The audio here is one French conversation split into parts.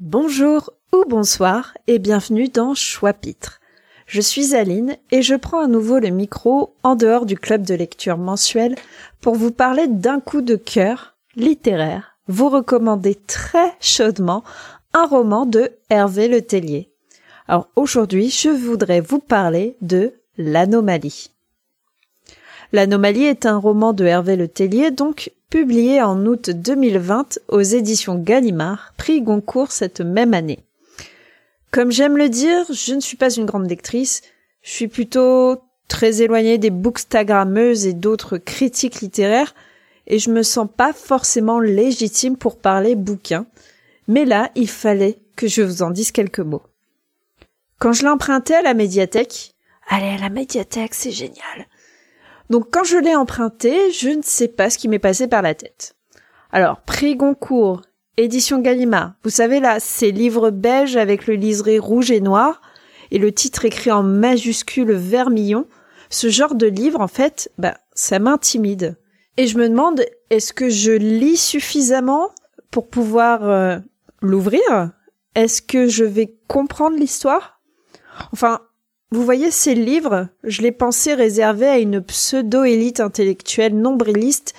Bonjour ou bonsoir et bienvenue dans Choix-Pitre. Je suis Aline et je prends à nouveau le micro en dehors du club de lecture mensuel pour vous parler d'un coup de cœur littéraire, vous recommander très chaudement un roman de Hervé Le Tellier. Alors aujourd'hui, je voudrais vous parler de L'Anomalie. L'Anomalie est un roman de Hervé Le Tellier, donc publié en août 2020 aux éditions Gallimard, prix Goncourt cette même année. Comme j'aime le dire, je ne suis pas une grande lectrice, je suis plutôt très éloignée des bookstagrammeuses et d'autres critiques littéraires, et je me sens pas forcément légitime pour parler bouquin, mais là, il fallait que je vous en dise quelques mots. Quand je l'ai emprunté à la médiathèque, allez à la médiathèque, c'est génial. Donc quand je l'ai emprunté, je ne sais pas ce qui m'est passé par la tête. Alors, prix Goncourt, édition Gallimard. Vous savez là, ces livres beige avec le liseré rouge et noir et le titre écrit en majuscule vermillon. Ce genre de livre, en fait, bah, ça m'intimide. Et je me demande, est-ce que je lis suffisamment pour pouvoir euh, l'ouvrir? Est-ce que je vais comprendre l'histoire? Enfin, vous voyez, ces livres, je les pensais réservés à une pseudo-élite intellectuelle nombriliste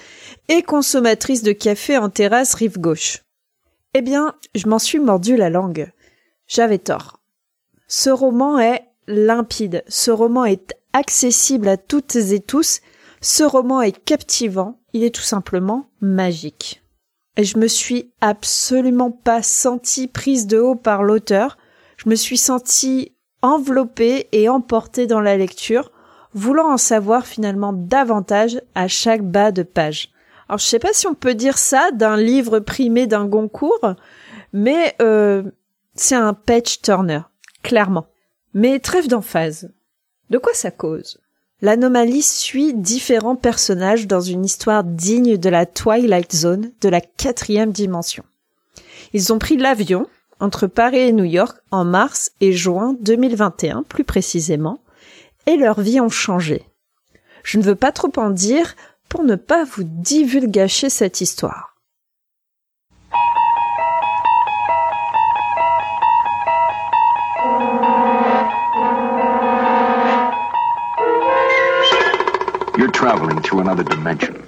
et consommatrice de café en terrasse rive gauche. Eh bien, je m'en suis mordu la langue. J'avais tort. Ce roman est limpide, ce roman est accessible à toutes et tous, ce roman est captivant, il est tout simplement magique. Et je me suis absolument pas sentie prise de haut par l'auteur, je me suis sentie enveloppée et emportée dans la lecture, voulant en savoir finalement davantage à chaque bas de page. Alors je sais pas si on peut dire ça d'un livre primé d'un Goncourt, mais euh, c'est un page turner, clairement. Mais trêve d'emphase. De quoi ça cause? L'anomalie suit différents personnages dans une histoire digne de la Twilight Zone de la quatrième dimension. Ils ont pris l'avion entre Paris et New York en mars et juin 2021 plus précisément, et leurs vies ont changé. Je ne veux pas trop en dire pour ne pas vous divulgacher cette histoire. You're traveling through another dimension.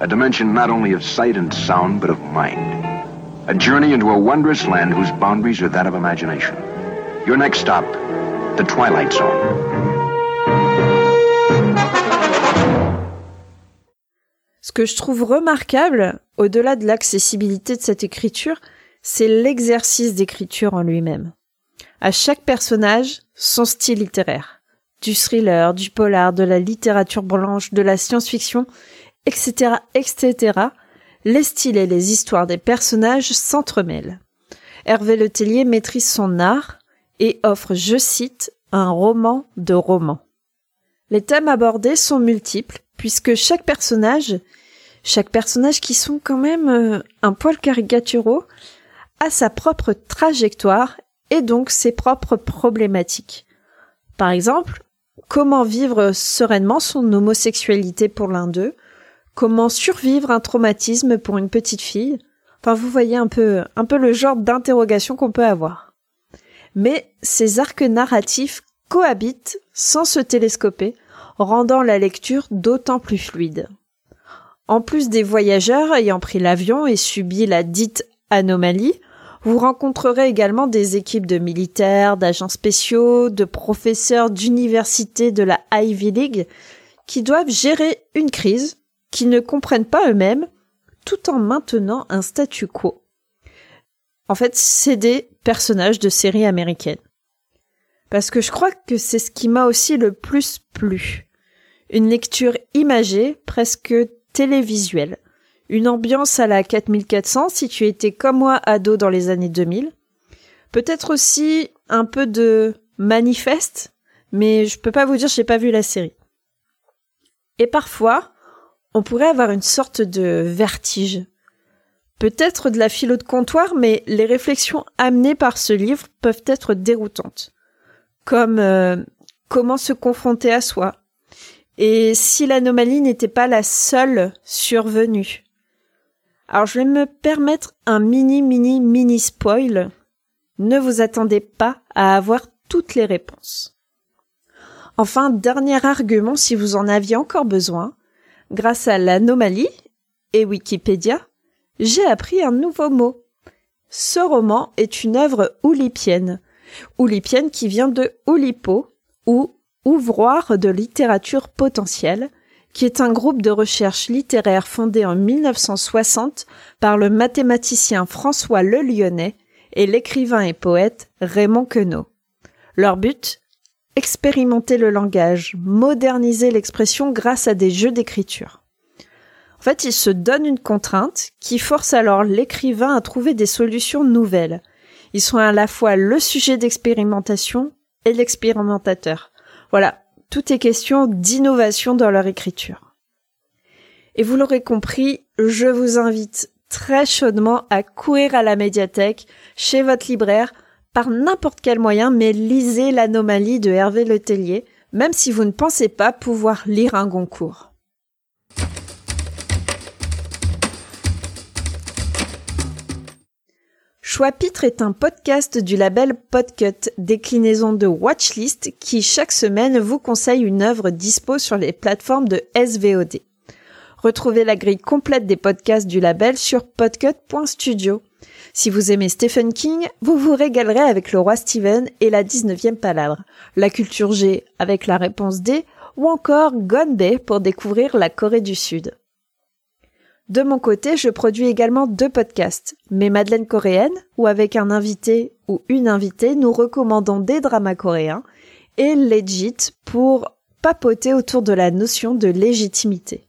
A dimension not only of sight and sound, but of mind. A journey into a wondrous land whose boundaries are that of imagination. Your next stop, the Twilight Zone. Que je trouve remarquable, au-delà de l'accessibilité de cette écriture, c'est l'exercice d'écriture en lui-même. À chaque personnage, son style littéraire. Du thriller, du polar, de la littérature blanche, de la science-fiction, etc., etc., les styles et les histoires des personnages s'entremêlent. Hervé Letellier maîtrise son art et offre, je cite, un roman de roman. Les thèmes abordés sont multiples, puisque chaque personnage, chaque personnage qui sont quand même euh, un poil caricaturaux, a sa propre trajectoire et donc ses propres problématiques. Par exemple, comment vivre sereinement son homosexualité pour l'un d'eux, comment survivre un traumatisme pour une petite fille. Enfin, vous voyez un peu, un peu le genre d'interrogation qu'on peut avoir. Mais ces arcs narratifs cohabitent sans se télescoper, rendant la lecture d'autant plus fluide. En plus des voyageurs ayant pris l'avion et subi la dite anomalie, vous rencontrerez également des équipes de militaires, d'agents spéciaux, de professeurs d'université de la Ivy League qui doivent gérer une crise qui ne comprennent pas eux-mêmes tout en maintenant un statu quo. En fait, c'est des personnages de séries américaines. Parce que je crois que c'est ce qui m'a aussi le plus plu. Une lecture imagée, presque télévisuelle. Une ambiance à la 4400 si tu étais comme moi ado dans les années 2000. Peut-être aussi un peu de manifeste, mais je peux pas vous dire j'ai pas vu la série. Et parfois, on pourrait avoir une sorte de vertige. Peut-être de la philo de comptoir, mais les réflexions amenées par ce livre peuvent être déroutantes. Comme euh, comment se confronter à soi. Et si l'anomalie n'était pas la seule survenue. Alors je vais me permettre un mini mini mini spoil. Ne vous attendez pas à avoir toutes les réponses. Enfin, dernier argument si vous en aviez encore besoin, grâce à l'anomalie et Wikipédia, j'ai appris un nouveau mot. Ce roman est une œuvre oulipienne. Oulipienne qui vient de Oulipo, ou Ouvroir de littérature potentielle, qui est un groupe de recherche littéraire fondé en 1960 par le mathématicien François Le Lyonnais et l'écrivain et poète Raymond Queneau. Leur but? Expérimenter le langage, moderniser l'expression grâce à des jeux d'écriture. En fait, ils se donnent une contrainte qui force alors l'écrivain à trouver des solutions nouvelles. Ils sont à la fois le sujet d'expérimentation et l'expérimentateur. Voilà, tout est question d'innovation dans leur écriture. Et vous l'aurez compris, je vous invite très chaudement à courir à la médiathèque, chez votre libraire, par n'importe quel moyen, mais lisez l'anomalie de Hervé Letellier, même si vous ne pensez pas pouvoir lire un Goncourt. Choix-Pitre est un podcast du label Podcut, déclinaison de Watchlist, qui chaque semaine vous conseille une œuvre dispo sur les plateformes de SVOD. Retrouvez la grille complète des podcasts du label sur podcut.studio. Si vous aimez Stephen King, vous vous régalerez avec Le Roi Steven et la 19e palabre, La culture G avec la réponse D, ou encore Gone Bay pour découvrir la Corée du Sud. De mon côté, je produis également deux podcasts, Mes Madeleines coréennes, où avec un invité ou une invitée, nous recommandons des dramas coréens, et Legit pour papoter autour de la notion de légitimité.